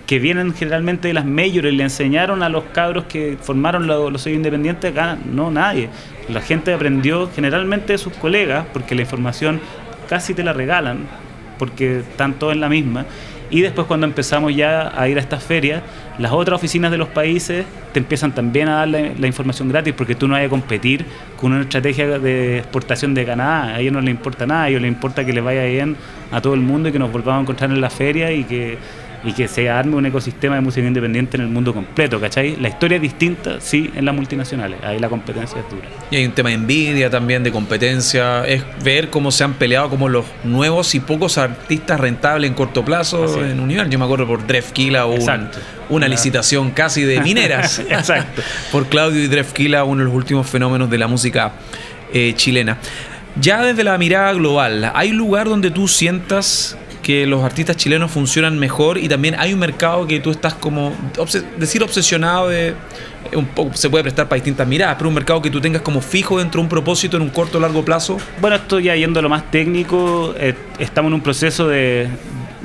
que vienen generalmente de las mayores, le enseñaron a los cabros que formaron lo- los sellos independientes, acá no nadie. La gente aprendió generalmente de sus colegas, porque la información casi te la regalan, porque están todos en la misma. Y después cuando empezamos ya a ir a estas ferias, las otras oficinas de los países te empiezan también a dar la, información gratis porque tú no vas a competir con una estrategia de exportación de Canadá. A ellos no les importa nada, a ellos les importa que les vaya bien a todo el mundo y que nos volvamos a encontrar en la feria y que, y que se arme un ecosistema de música independiente en el mundo completo, ¿cachai? La historia es distinta, sí, en las multinacionales. Ahí la competencia es dura. Y hay un tema de envidia también, de competencia. Es ver cómo se han peleado como los nuevos y pocos artistas rentables en corto plazo en Universo. Yo me acuerdo por Drefkila un- una Una- licitación casi de mineras. Exacto. por Claudio y Drefkila, uno de los últimos fenómenos de la música eh, chilena. Ya desde la mirada global, ¿hay lugar donde tú sientas que los artistas chilenos funcionan mejor y también hay un mercado que tú estás como, decir obsesionado de, eh, un poco, se puede prestar para distintas miradas, pero un mercado que tú tengas como fijo dentro de un propósito en un corto o largo plazo? Bueno, esto ya yendo a lo más técnico, eh, estamos en un proceso de,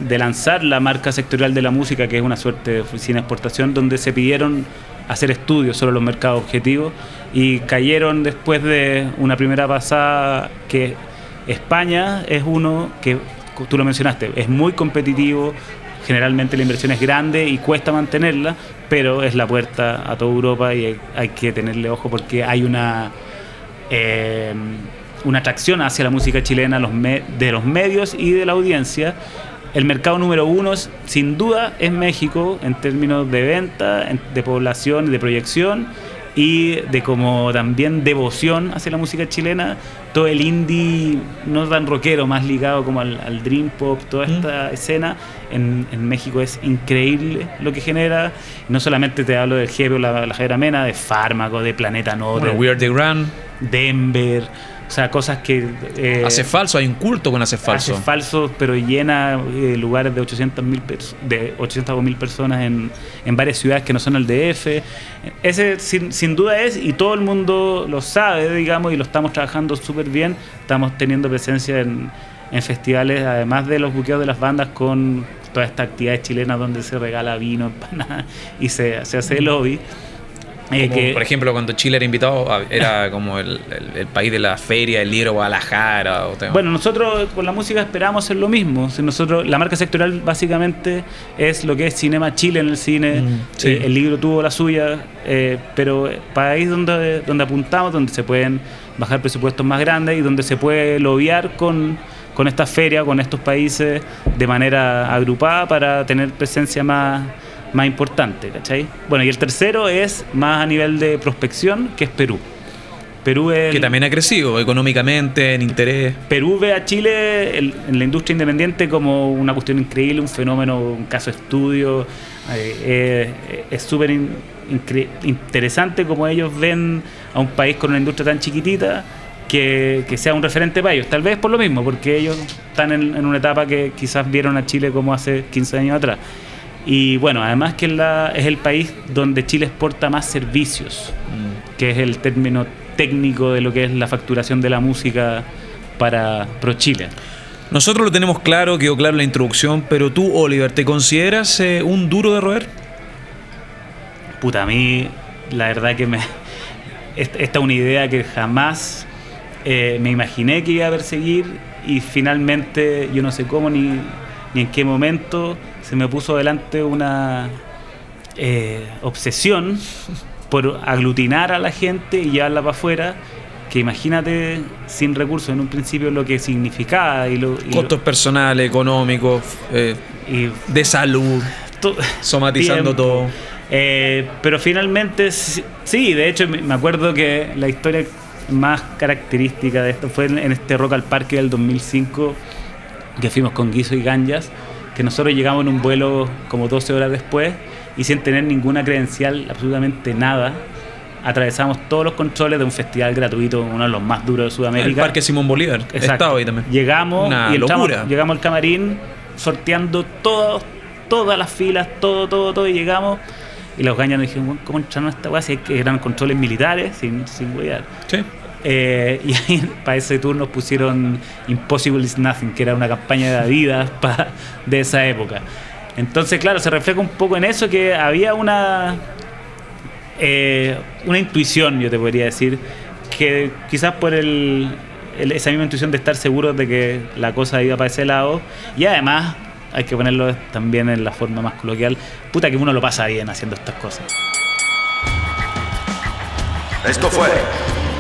de lanzar la marca sectorial de la música, que es una suerte de oficina de exportación, donde se pidieron hacer estudios sobre los mercados objetivos y cayeron después de una primera pasada que España es uno que, tú lo mencionaste, es muy competitivo, generalmente la inversión es grande y cuesta mantenerla, pero es la puerta a toda Europa y hay, que tenerle ojo porque hay una eh, una atracción hacia la música chilena de los medios y de la audiencia. El mercado número uno, sin duda, es México en términos de venta, en- de población, de proyección y de como también devoción hacia la música chilena. Todo el indie, no tan rockero, más ligado como al, al dream pop, toda esta escena en, en México es increíble lo que genera. No solamente te hablo del Jefe o la, la Javiera Mena, de Fármaco, de Planeta No, Bueno, We Are The Grand, Denver, o sea, cosas que... eh, hace falso, hay un culto con hace falso. Hace falso, pero llena eh, lugares de 800 mil de 800 mil personas en, en varias ciudades que no son el DF. Ese sin, sin duda es, y todo el mundo lo sabe, digamos, y lo estamos trabajando súper bien. Estamos teniendo presencia en, en festivales, además de los buqueos de las bandas, con todas estas actividades chilenas donde se regala vino, empanadas y se, se hace lobby. Como, que- por ejemplo, cuando Chile era invitado, era como el, el- el país de la feria, el libro Guadalajara. O tema. Bueno, nosotros con la música esperamos hacer lo mismo. Nosotros, la marca sectorial básicamente es lo que es Cinema Chile en el cine. Mm, sí. Eh, el libro tuvo la suya, eh, pero país donde, donde apuntamos, donde se pueden bajar presupuestos más grandes y donde se puede lobear con, con esta feria, con estos países de manera agrupada para tener presencia más, más importante, ¿cachai? Bueno, y el tercero es más a nivel de prospección, que es Perú. Perú es que también ha crecido económicamente, en interés. Perú ve a Chile el- en la industria independiente como una cuestión increíble, un fenómeno, un caso estudio. eh, eh, es súper in- interesante como ellos ven a un país con una industria tan chiquitita que, que sea un referente para ellos. Tal vez por lo mismo, porque ellos están en, en una etapa que quizás vieron a Chile como hace 15 años atrás. Y bueno, además que es, la- es el país donde Chile exporta más servicios que es el término técnico de lo que es la facturación de la música para ProChile. Nosotros lo tenemos claro, quedó claro en la introducción, pero tú, Oliver, ¿te consideras eh, un duro de roer? Puta, a mí la verdad que me... Esta esta es una idea que jamás eh, me imaginé que iba a perseguir y finalmente yo no sé cómo ni, ni en qué momento se me puso delante una eh, obsesión por aglutinar a la gente y llevarla para afuera que imagínate sin recursos en un principio lo que significaba y lo, y lo- Costos personales, económicos, eh, y de salud, to- somatizando tiempo. todo. Eh, pero finalmente, sí, de hecho me me acuerdo que la historia más característica de esto fue en, en este Rock al Parque del 2005, que fuimos con Guiso y Ganjas, que nosotros llegamos en un vuelo como 12 horas después y sin tener ninguna credencial, absolutamente nada, atravesamos todos los controles de un festival gratuito, uno de los más duros de El Sudamérica. Parque Simón Bolívar. Exacto. Estaba ahí también. Llegamos Una y entramos- locura. llegamos al camarín sorteando todo, todas las filas, todo, todo, todo, y llegamos. Y los gañas nos dijeron, "Bueno, ¿cómo entraron a esta weá? Si es que eran controles militares, sin, sin wear. Sí. Eh, y ahí para ese tour nos pusieron Impossible is Nothing, que era una campaña de Adidas pa- de esa época. Entonces, claro, se refleja un poco en eso que había una, eh, una intuición, yo te podría decir, que quizás por el, el- esa misma intuición de estar seguros de que la cosa iba para ese lado, y además hay que ponerlo también en la forma más coloquial, puta que uno lo pasa bien haciendo estas cosas. Esto fue